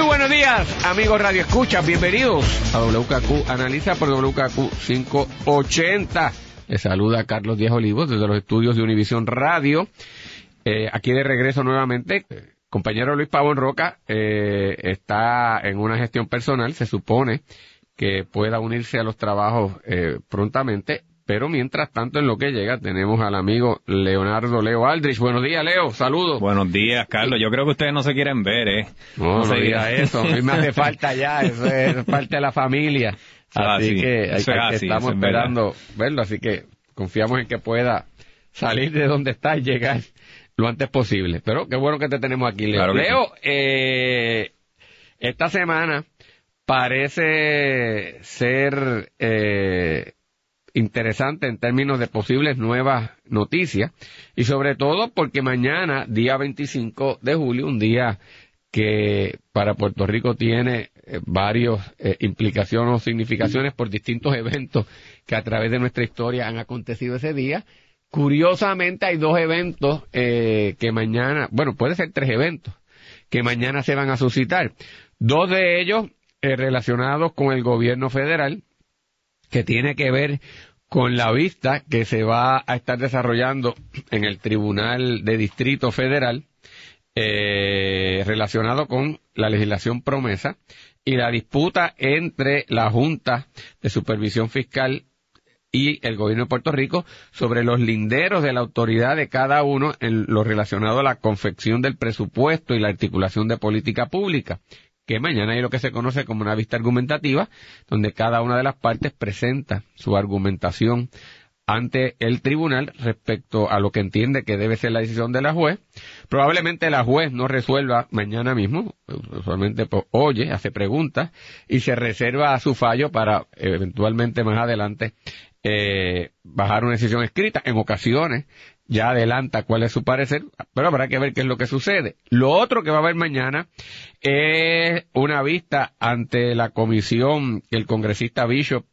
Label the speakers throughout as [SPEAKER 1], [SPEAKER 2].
[SPEAKER 1] Muy buenos días, amigos Radio Escucha, bienvenidos a WKQ Analiza por WKQ 580. Les saluda Carlos Díaz Olivos desde los estudios de Univisión Radio. Eh, aquí de regreso nuevamente, compañero Luis Pavón Roca eh, está en una gestión personal, se supone que pueda unirse a los trabajos eh, prontamente pero mientras tanto, en lo que llega, tenemos al amigo Leonardo Leo Aldrich. Buenos días, Leo. Saludos.
[SPEAKER 2] Buenos días, Carlos. Yo creo que ustedes no se quieren ver, ¿eh?
[SPEAKER 1] No, no, diga eso. A mí me hace falta ya. Eso es parte de la familia. Así, que, estamos esperando verlo. Así que confiamos en que pueda salir de donde está y llegar lo antes posible. Pero qué bueno que te tenemos aquí, Leo. Leo, eh, esta semana parece ser... Eh, interesante en términos de posibles nuevas noticias y sobre todo porque mañana, día 25 de julio, un día que para Puerto Rico tiene eh, varias eh, implicaciones o significaciones por distintos eventos que a través de nuestra historia han acontecido ese día. Curiosamente hay dos eventos eh, que mañana, bueno, puede ser tres eventos que mañana se van a suscitar. Dos de ellos relacionados con el gobierno federal, que tiene que ver con la vista que se va a estar desarrollando en el Tribunal de Distrito Federal eh, relacionado con la legislación promesa y la disputa entre la Junta de Supervisión Fiscal y el gobierno de Puerto Rico sobre los linderos de la autoridad de cada uno en lo relacionado a la confección del presupuesto y la articulación de política pública que mañana hay lo que se conoce como una vista argumentativa, donde cada una de las partes presenta su argumentación ante el tribunal respecto a lo que entiende que debe ser la decisión de la juez. Probablemente la juez no resuelva mañana mismo, usualmente pues, oye, hace preguntas y se reserva a su fallo para eventualmente más adelante eh, bajar una decisión escrita. En ocasiones ya adelanta cuál es su parecer, pero habrá que ver qué es lo que sucede. Lo otro que va a haber mañana es una vista ante la comisión que el congresista Bishop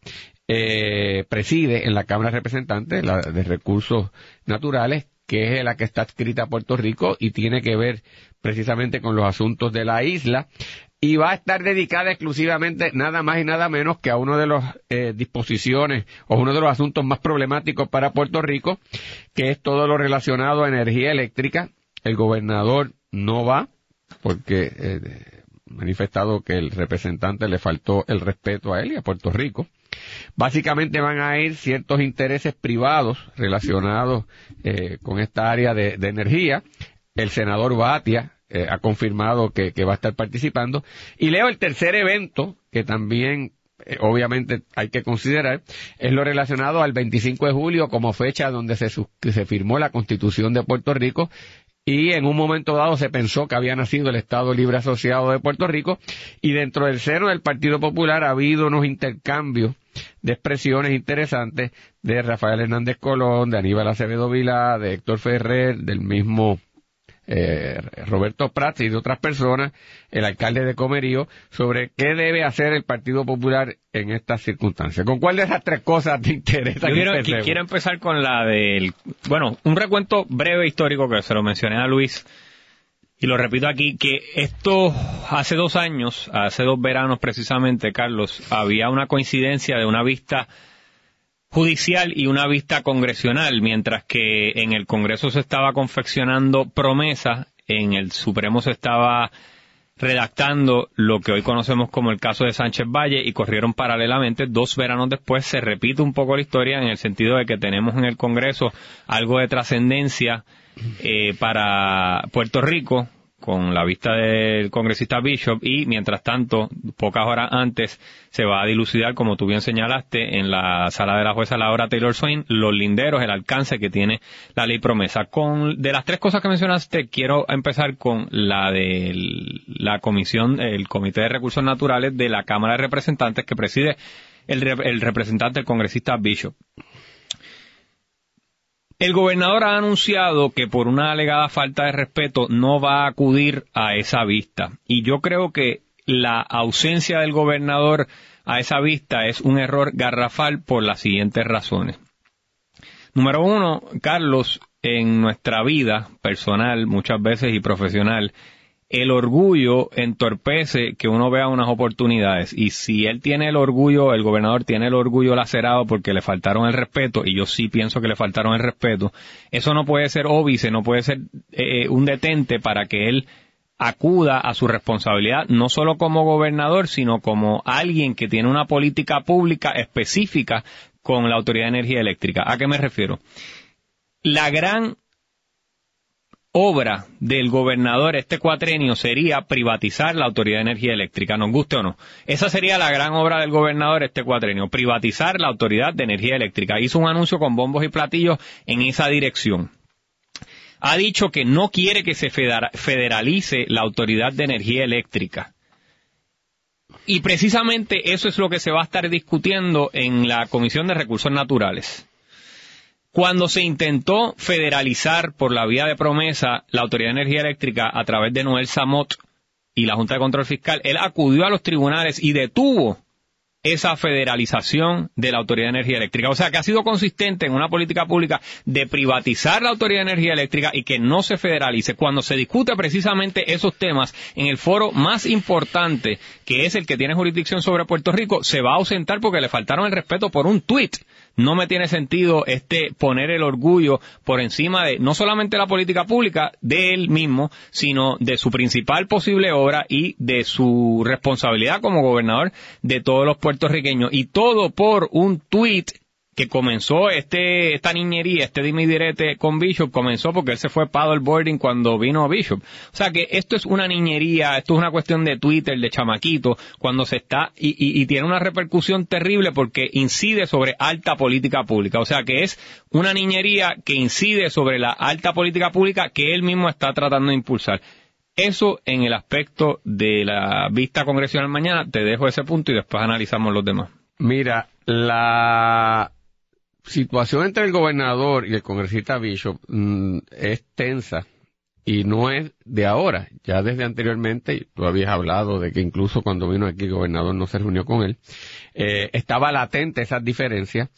[SPEAKER 1] eh, preside en la Cámara de Representantes, la de Recursos Naturales, que es la que está adscrita a Puerto Rico y tiene que ver precisamente con los asuntos de la isla y va a estar dedicada exclusivamente nada más y nada menos que a uno de las eh, disposiciones o uno de los asuntos más problemáticos para Puerto Rico, que es todo lo relacionado a energía eléctrica. El gobernador no va porque eh, manifestado que el representante le faltó el respeto a él y a Puerto Rico. Básicamente van a ir ciertos intereses privados relacionados eh, con esta área de energía. El senador Batia eh, ha confirmado que, va a estar participando. Y leo el tercer evento, que también eh, obviamente hay que considerar, es lo relacionado al 25 de julio como fecha donde se, se firmó la Constitución de Puerto Rico y en un momento dado se pensó que había nacido el Estado Libre Asociado de Puerto Rico y dentro del seno del Partido Popular ha habido unos intercambios de expresiones interesantes de Rafael Hernández Colón, de Aníbal Acevedo Vilá, de Héctor Ferrer, del mismo eh, Roberto Prats y de otras personas, el alcalde de Comerío, sobre qué debe hacer el Partido Popular en estas circunstancias. ¿Con cuál de esas tres cosas te interesa?
[SPEAKER 2] Yo quiero, quiero empezar con la del, bueno, un recuento breve histórico que se lo mencioné a Luis. Y lo repito aquí, que esto hace dos años, hace dos veranos precisamente, Carlos, había una coincidencia de una vista judicial y una vista congresional, mientras que en el Congreso se estaba confeccionando promesas, en el Supremo se estaba redactando lo que hoy conocemos como el caso de Sánchez Valle y corrieron paralelamente. Dos veranos después se repite un poco la historia en el sentido de que tenemos en el Congreso algo de trascendencia eh, para Puerto Rico con la vista del congresista Bishop y mientras tanto, pocas horas antes, se va a dilucidar, como tú bien señalaste, en la sala de la jueza Laura Taylor Swain, los linderos, el alcance que tiene la ley promesa. Con, de las tres cosas que mencionaste, quiero empezar con la de la comisión, el Comité de Recursos Naturales de la Cámara de Representantes que preside el, el representante, el congresista Bishop. El gobernador ha anunciado que por una alegada falta de respeto no va a acudir a esa vista. Y yo creo que la ausencia del gobernador a esa vista es un error garrafal por las siguientes razones. Número uno, Carlos, en nuestra vida personal muchas veces y profesional, el orgullo entorpece que uno vea unas oportunidades y si él tiene el orgullo, el gobernador tiene el orgullo lacerado porque le faltaron el respeto y yo sí pienso que le faltaron el respeto, eso no puede ser óbice, no puede ser eh, un detente para que él acuda a su responsabilidad, no solo como gobernador, sino como alguien que tiene una política pública específica con la Autoridad de Energía Eléctrica. ¿A qué me refiero? La gran obra del gobernador este cuatrenio sería privatizar la Autoridad de Energía Eléctrica, nos guste o no. Esa sería la gran obra del gobernador este cuatrenio, privatizar la Autoridad de Energía Eléctrica. Hizo un anuncio con bombos y platillos en esa dirección. Ha dicho que no quiere que se federalice la Autoridad de Energía Eléctrica. Y precisamente eso es lo que se va a estar discutiendo en la Comisión de Recursos Naturales. Cuando se intentó federalizar por la vía de promesa la Autoridad de Energía Eléctrica a través de Noel Samot y la Junta de Control Fiscal, él acudió a los tribunales y detuvo esa federalización de la Autoridad de Energía Eléctrica. O sea, que ha sido consistente en una política pública de privatizar la Autoridad de Energía Eléctrica y que no se federalice. Cuando se discute precisamente esos temas en el foro más importante, que es el que tiene jurisdicción sobre Puerto Rico, se va a ausentar porque le faltaron el respeto por un tuit no me tiene sentido este poner el orgullo por encima de no solamente la política pública de él mismo, sino de su principal posible obra y de su responsabilidad como gobernador de todos los puertorriqueños. Y todo por un tuit que comenzó este, esta niñería, este dime direte con Bishop, comenzó porque él se fue paddleboarding cuando vino Bishop. O sea que esto es una niñería, esto es una cuestión de Twitter, de chamaquito, cuando se está, y, y, y tiene una repercusión terrible porque incide sobre alta política pública. O sea que es una niñería que incide sobre la alta política pública que él mismo está tratando de impulsar. Eso en el aspecto de la vista congresional mañana, te dejo ese punto y después analizamos los demás.
[SPEAKER 1] Mira, la situación entre el gobernador y el congresista Bishop mm, es tensa y no es de ahora, ya desde anteriormente, tú habías hablado de que incluso cuando vino aquí el gobernador no se reunió con él, eh, estaba latente esas diferencias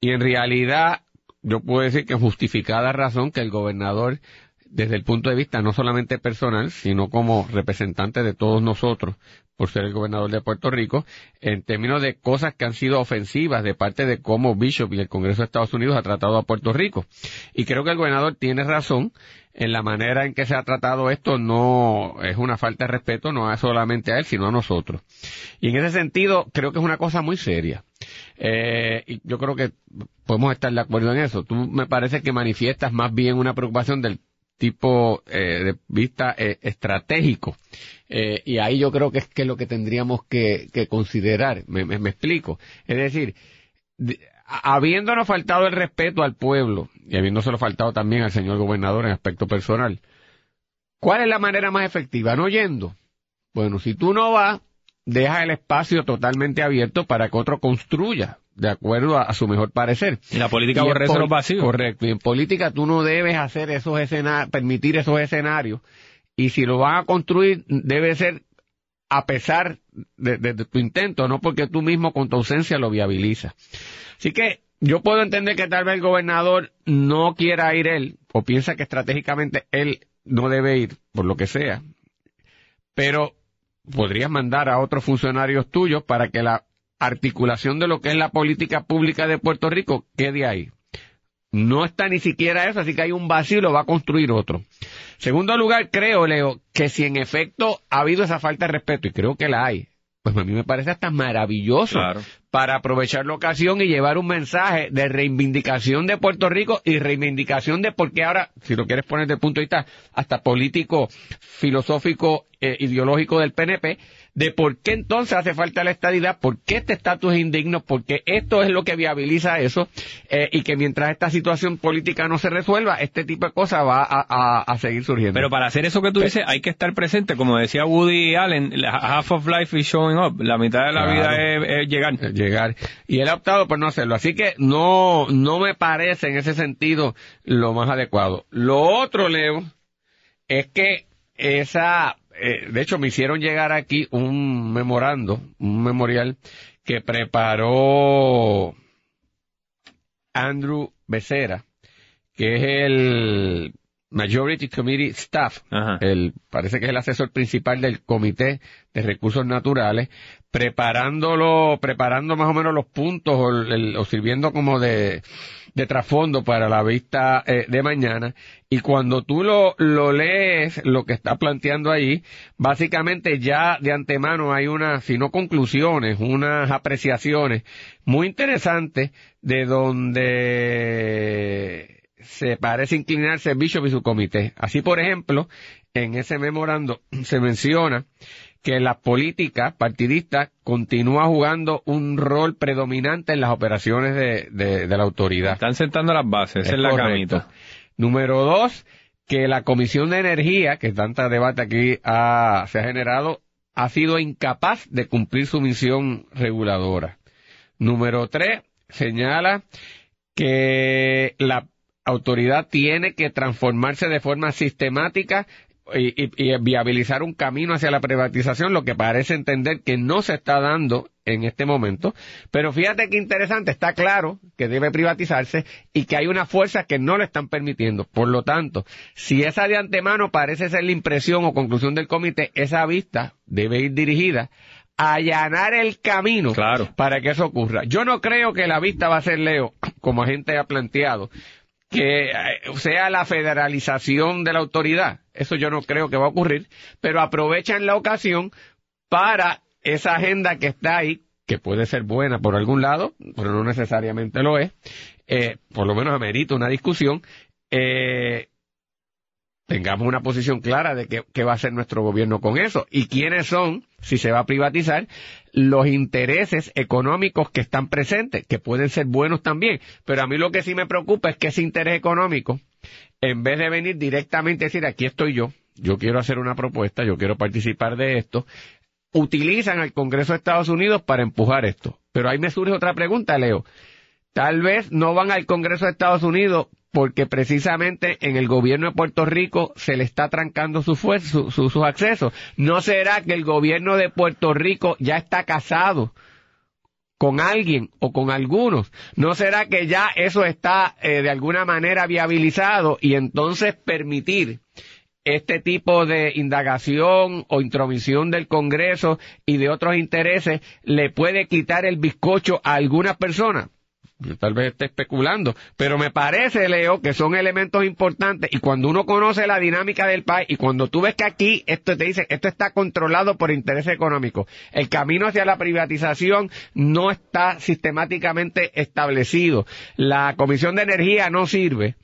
[SPEAKER 1] y en realidad yo puedo decir que justificada razón que el gobernador desde el punto de vista no solamente personal, sino como representante de todos nosotros, por ser el gobernador de Puerto Rico, en términos de cosas que han sido ofensivas de parte de cómo Bishop y el Congreso de Estados Unidos ha tratado a Puerto Rico. Y creo que el gobernador tiene razón en la manera en que se ha tratado esto, no es una falta de respeto, no es solamente a él, sino a nosotros. Y en ese sentido, creo que es una cosa muy seria. Eh, y yo creo que podemos estar de acuerdo en eso. Tú me parece que manifiestas más bien una preocupación del tipo eh, de vista eh, estratégico. Eh, y ahí yo creo que es que lo que tendríamos que, considerar. Me, me, explico. Es decir, de, habiéndonos faltado el respeto al pueblo y habiéndoselo faltado también al señor gobernador en aspecto personal, ¿cuál es la manera más efectiva? No yendo. Bueno, si tú no vas, deja el espacio totalmente abierto para que otro construya de acuerdo a, a, su mejor parecer.
[SPEAKER 2] Y la política aborrece los vacíos.
[SPEAKER 1] Correcto. Y en política tú no debes hacer esos escenarios, permitir esos escenarios. Y si lo van a construir, debe ser a pesar de, de, de, tu intento, no porque tú mismo con tu ausencia lo viabilizas. Así que yo puedo entender que tal vez el gobernador no quiera ir él, o piensa que estratégicamente él no debe ir, por lo que sea. Pero podrías mandar a otros funcionarios tuyos para que la articulación de lo que es la política pública de Puerto Rico quede ahí. No está ni siquiera eso, así que hay un vacío y lo va a construir otro. Segundo lugar, creo, Leo, que si en efecto ha habido esa falta de respeto, y creo que la hay, pues a mí me parece hasta maravilloso
[SPEAKER 2] claro.
[SPEAKER 1] para aprovechar la ocasión y llevar un mensaje de reivindicación de Puerto Rico y reivindicación de por qué ahora, si lo quieres poner de punto de vista hasta político, filosófico, eh, ideológico del PNP, de por qué entonces hace falta la estadidad, por qué este estatus es indigno, porque esto es lo que viabiliza eso, eh, y que mientras esta situación política no se resuelva, este tipo de cosas va a, a, seguir surgiendo.
[SPEAKER 2] Pero para hacer eso que tú dices, hay que estar presente, como decía Woody Allen, half of life is showing up, la mitad de la vida es, llegar.
[SPEAKER 1] Llegar. Y él ha optado por no hacerlo, así que no, no me parece en ese sentido lo más adecuado. Lo otro, Leo, es que esa, eh, de hecho me hicieron llegar aquí un memorando, un memorial que preparó Andrew Becerra, que es el Majority Committee Staff, el, parece que es el asesor principal del Comité de Recursos Naturales, preparándolo, preparando más o menos los puntos o, sirviendo como de, de trasfondo para la vista eh, de mañana. Y cuando tú lo, lo lees, lo que está planteando ahí, básicamente ya de antemano hay unas, si no conclusiones, unas apreciaciones muy interesantes de donde se parece inclinarse Bishop y su comité. Así, por ejemplo, en ese memorando se menciona que la política partidista continúa jugando un rol predominante en las operaciones de, la autoridad.
[SPEAKER 2] Están sentando las bases, es, la camita.
[SPEAKER 1] Número dos, que la Comisión de Energía, que tanta debate aquí se ha generado, ha sido incapaz de cumplir su misión reguladora. Número tres, señala que la autoridad tiene que transformarse de forma sistemática y, viabilizar un camino hacia la privatización, lo que parece entender que no se está dando en este momento. Pero fíjate qué interesante, está claro que debe privatizarse y que hay unas fuerzas que no lo están permitiendo. Por lo tanto, si esa de antemano parece ser la impresión o conclusión del comité, esa vista debe ir dirigida a allanar el camino para que eso ocurra. Yo no creo que la vista va a ser Leo, como gente ha planteado, que eh, sea la federalización de la autoridad. Eso yo no creo que va a ocurrir, pero aprovechan la ocasión para esa agenda que está ahí, que puede ser buena por algún lado, pero no necesariamente lo es, eh, por lo menos amerita una discusión, eh, tengamos una posición clara de qué, va a hacer nuestro gobierno con eso y quiénes son, si se va a privatizar, los intereses económicos que están presentes, que pueden ser buenos también. Pero a mí lo que sí me preocupa es que ese interés económico, en vez de venir directamente a decir, aquí estoy yo, yo quiero hacer una propuesta, yo quiero participar de esto, utilizan al Congreso de Estados Unidos para empujar esto. Pero ahí me surge otra pregunta, Leo. Tal vez no van al Congreso de Estados Unidos porque precisamente en el gobierno de Puerto Rico se le está trancando su su, sus accesos. ¿No será que el gobierno de Puerto Rico ya está casado con alguien o con algunos? ¿No será que ya eso está eh, de alguna manera viabilizado y entonces permitir este tipo de indagación o intromisión del Congreso y de otros intereses le puede quitar el bizcocho a algunas personas? Tal vez esté especulando, pero me parece, Leo, que son elementos importantes y cuando uno conoce la dinámica del país y cuando tú ves que aquí esto te dice, esto está controlado por intereses económicos, el camino hacia la privatización no está sistemáticamente establecido, la Comisión de Energía no sirve.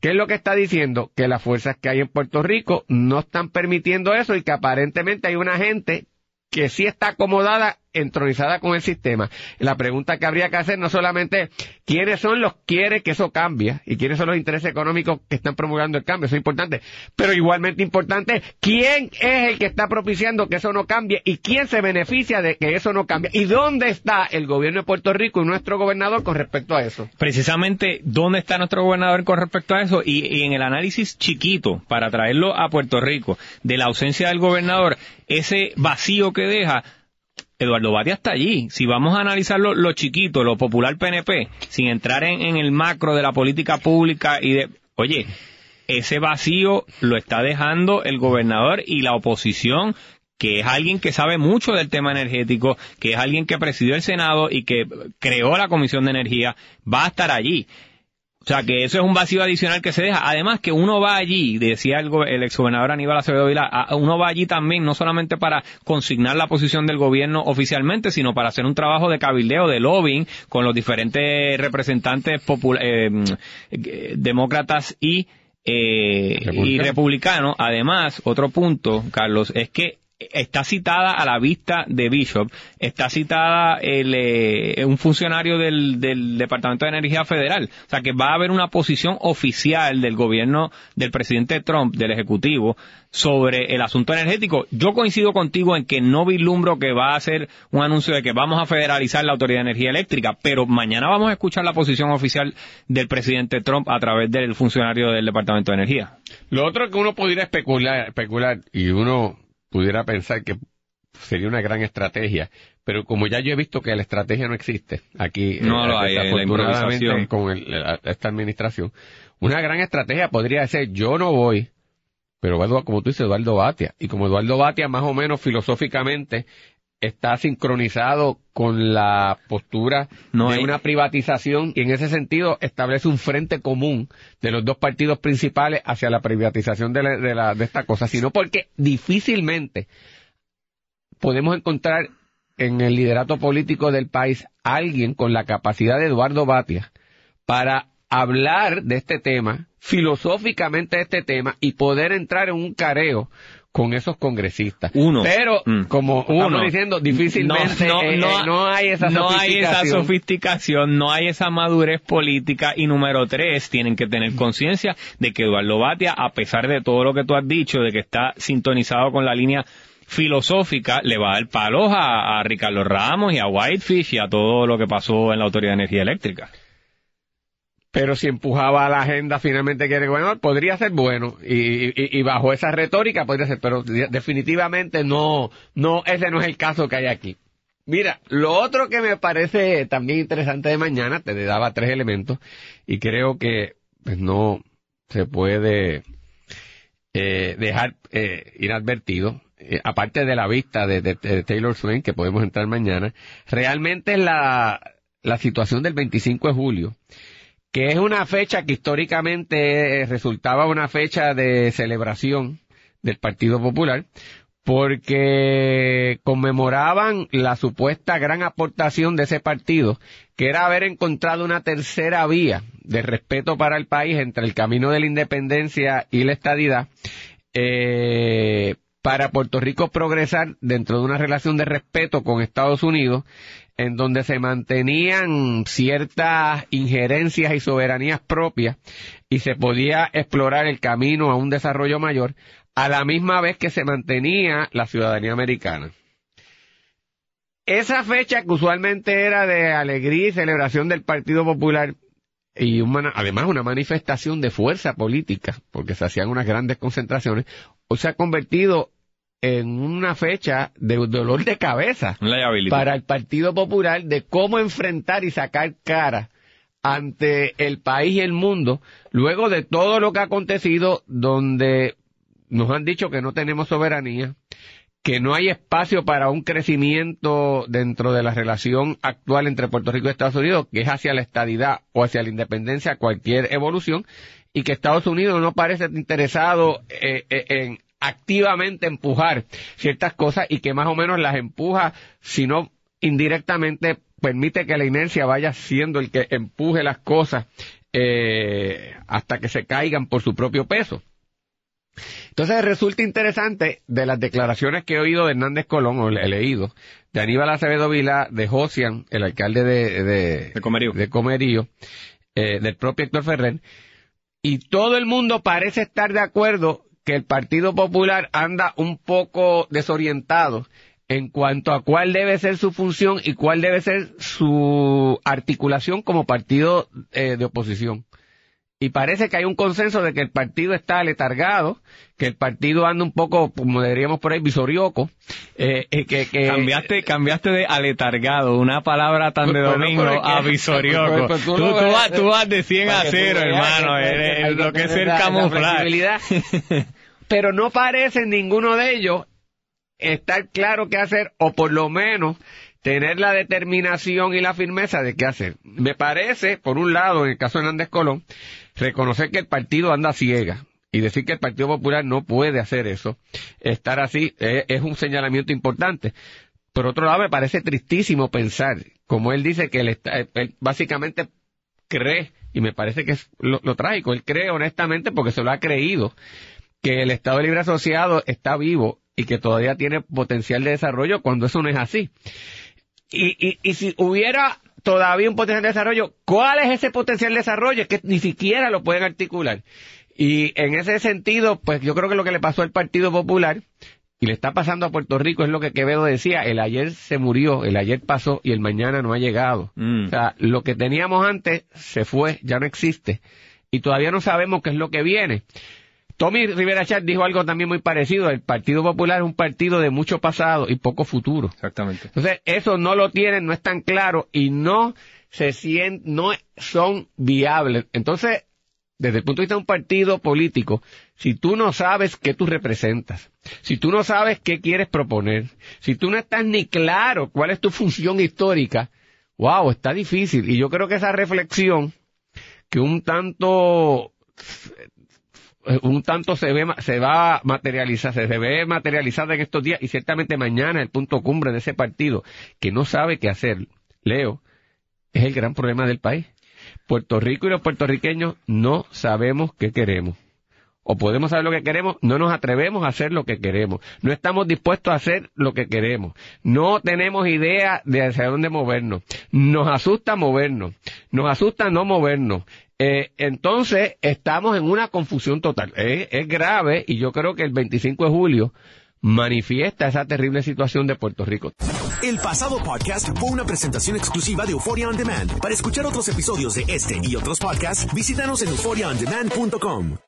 [SPEAKER 1] ¿Qué es lo que está diciendo? Que las fuerzas que hay en Puerto Rico no están permitiendo eso y que aparentemente hay una gente que sí está acomodada, entronizada con el sistema. La pregunta que habría que hacer no solamente quiénes son los que quieren que eso cambie y quiénes son los intereses económicos que están promulgando el cambio, eso es importante, pero igualmente importante, quién es el que está propiciando que eso no cambie y quién se beneficia de que eso no cambie y dónde está el gobierno de Puerto Rico y nuestro gobernador con respecto a eso.
[SPEAKER 2] Precisamente, ¿dónde está nuestro gobernador con respecto a eso? Y en el análisis chiquito, para traerlo a Puerto Rico, de la ausencia del gobernador, ese vacío que deja, Eduardo Batia está allí. Si vamos a analizar lo, chiquito, lo popular PNP, sin entrar en, el macro de la política pública y de, oye, ese vacío lo está dejando el gobernador y la oposición que es alguien que sabe mucho del tema energético, que es alguien que presidió el Senado y que creó la Comisión de Energía, va a estar allí. O sea, que eso es un vacío adicional que se deja. Además, que uno va allí, decía el, el exgobernador Aníbal Acevedo Vila, uno va allí también no solamente para consignar la posición del gobierno oficialmente, sino para hacer un trabajo de cabildeo, de lobbying con los diferentes representantes eh, demócratas y, eh, y republicanos. Además, otro punto, Carlos, es que está citada a la vista de Bishop, está citada el, eh, un funcionario del, Departamento de Energía Federal. O sea que va a haber una posición oficial del gobierno del presidente Trump, del Ejecutivo, sobre el asunto energético. Yo coincido contigo en que no vislumbro que va a ser un anuncio de que vamos a federalizar la Autoridad de Energía Eléctrica, pero mañana vamos a escuchar la posición oficial del presidente Trump a través del funcionario del Departamento de Energía.
[SPEAKER 1] Lo otro que uno pudiera especular, especular y uno pudiera pensar que sería una gran estrategia, pero como ya yo he visto que la estrategia no existe aquí,
[SPEAKER 2] no
[SPEAKER 1] eh,
[SPEAKER 2] lo hay,
[SPEAKER 1] desafortunadamente con el, esta administración, una gran estrategia podría ser yo no voy, pero como tú dices, Eduardo Batia, y como Eduardo Batia más o menos filosóficamente está sincronizado con la postura
[SPEAKER 2] no
[SPEAKER 1] de
[SPEAKER 2] hay-
[SPEAKER 1] una privatización y en ese sentido establece un frente común de los dos partidos principales hacia la privatización de, la- de, la- de esta cosa, sino porque difícilmente podemos encontrar en el liderato político del país alguien con la capacidad de Eduardo Batia para hablar de este tema, filosóficamente de este tema, y poder entrar en un careo con esos congresistas.
[SPEAKER 2] Uno.
[SPEAKER 1] Pero,
[SPEAKER 2] Mm.
[SPEAKER 1] como
[SPEAKER 2] Uno.
[SPEAKER 1] estamos diciendo, difícilmente
[SPEAKER 2] no, no,
[SPEAKER 1] eh,
[SPEAKER 2] no,
[SPEAKER 1] eh, no hay esa
[SPEAKER 2] no hay esa
[SPEAKER 1] sofisticación.
[SPEAKER 2] sofisticación, no hay esa madurez política y número tres, tienen que tener conciencia de que Eduardo Batia, a pesar de todo lo que tú has dicho, de que está sintonizado con la línea filosófica, le va a dar palos a, a Ricardo Ramos y a Whitefish y a todo lo que pasó en la Autoridad de Energía Eléctrica.
[SPEAKER 1] Pero si empujaba la agenda finalmente que era gobernador, podría ser bueno y, bajo esa retórica podría ser, pero de- definitivamente no, no, ese no es el caso que hay aquí. Mira, lo otro que me parece también interesante de mañana, te daba tres elementos y creo que pues, no se puede eh, dejar eh, inadvertido, eh, aparte de la vista de, de- de Taylor Swain, que podemos entrar mañana, realmente la, la situación del 25 de julio, que es una fecha que históricamente eh, resultaba una fecha de celebración del Partido Popular, porque conmemoraban la supuesta gran aportación de ese partido, que era haber encontrado una tercera vía de respeto para el país entre el camino de la independencia y la estadidad, eh, para Puerto Rico progresar dentro de una relación de respeto con Estados Unidos, en donde se mantenían ciertas injerencias y soberanías propias y se podía explorar el camino a un desarrollo mayor, a la misma vez que se mantenía la ciudadanía americana. Esa fecha que usualmente era de alegría y celebración del Partido Popular y además una manifestación de fuerza política, porque se hacían unas grandes concentraciones, o se ha convertido en una fecha de dolor de cabeza para el Partido Popular de cómo enfrentar y sacar cara ante el país y el mundo, luego de todo lo que ha acontecido, donde nos han dicho que no tenemos soberanía, que no hay espacio para un crecimiento dentro de la relación actual entre Puerto Rico y Estados Unidos, que es hacia la estadidad o hacia la independencia, cualquier evolución, y que Estados Unidos no parece interesado eh, eh, en activamente empujar ciertas cosas y que más o menos las empuja, sino indirectamente permite que la inercia vaya siendo el que empuje las cosas eh, hasta que se caigan por su propio peso. Entonces resulta interesante de las declaraciones que he oído de Hernández Colón, o he leído, de Aníbal Acevedo Vila, de Josian, el alcalde de, de,
[SPEAKER 2] De Comerío.
[SPEAKER 1] de Comerío, eh, del propio Héctor Ferrer, y todo el mundo parece estar de acuerdo que el Partido Popular anda un poco desorientado en cuanto a cuál debe ser su función y cuál debe ser su articulación como partido eh, de oposición. Y parece que hay un consenso de que el partido está letargado, que el partido anda un poco, como diríamos por ahí, visorioco, eh, eh, que, que
[SPEAKER 2] Cambiaste, cambiaste de aletargado, una palabra tan de domingo a visorioco.
[SPEAKER 1] pues, pues,
[SPEAKER 2] tú, vas, tú vas de 100 a
[SPEAKER 1] para que tú
[SPEAKER 2] 0,
[SPEAKER 1] veas
[SPEAKER 2] hermano.
[SPEAKER 1] que
[SPEAKER 2] lo que es el camuflaje.
[SPEAKER 1] Pero no parece ninguno de ellos estar claro qué hacer, o por lo menos tener la determinación y la firmeza de qué hacer. Me parece, por un lado, en el caso de Hernández Colón, reconocer que el partido anda ciega y decir que el Partido Popular no puede hacer eso, estar así, eh, es un señalamiento importante. Por otro lado, me parece tristísimo pensar, como él dice que él, está, él básicamente cree, y me parece que es lo, lo trágico, él cree honestamente porque se lo ha creído, que el Estado Libre Asociado está vivo y que todavía tiene potencial de desarrollo cuando eso no es así. Y, y, y si hubiera todavía un potencial de desarrollo, ¿cuál es ese potencial de desarrollo? Es que ni siquiera lo pueden articular. Y en ese sentido, pues yo creo que lo que le pasó al Partido Popular y le está pasando a Puerto Rico es lo que Quevedo decía, el ayer se murió, el ayer pasó y el mañana no ha llegado.
[SPEAKER 2] Mm.
[SPEAKER 1] O sea, lo que teníamos antes se fue, ya no existe. Y todavía no sabemos qué es lo que viene. Tommy Rivera Chat dijo algo también muy parecido, el Partido Popular es un partido de mucho pasado y poco futuro.
[SPEAKER 2] Exactamente.
[SPEAKER 1] Entonces, eso no lo tienen, no es tan claro y no se sienten, no son viables. Entonces, desde el punto de vista de un partido político, si tú no sabes qué tú representas, si tú no sabes qué quieres proponer, si tú no estás ni claro cuál es tu función histórica, wow, está difícil. Y yo creo que esa reflexión, que un tanto un tanto se ve se va a materializar, se ve materializada en estos días y ciertamente mañana el punto cumbre de ese partido que no sabe qué hacer, Leo, es el gran problema del país. Puerto Rico y los puertorriqueños no sabemos qué queremos. O podemos saber lo que queremos, no nos atrevemos a hacer lo que queremos. No estamos dispuestos a hacer lo que queremos. No tenemos idea de hacia dónde movernos. Nos asusta movernos. Nos asusta no movernos. Eh, entonces, estamos en una confusión total. Es, es grave y yo creo que el 25 de julio manifiesta esa terrible situación de Puerto Rico.
[SPEAKER 3] El pasado podcast fue una presentación exclusiva de Euphoria On Demand. Para escuchar otros episodios de este y otros podcasts, visítanos en euphoriaondemand.com.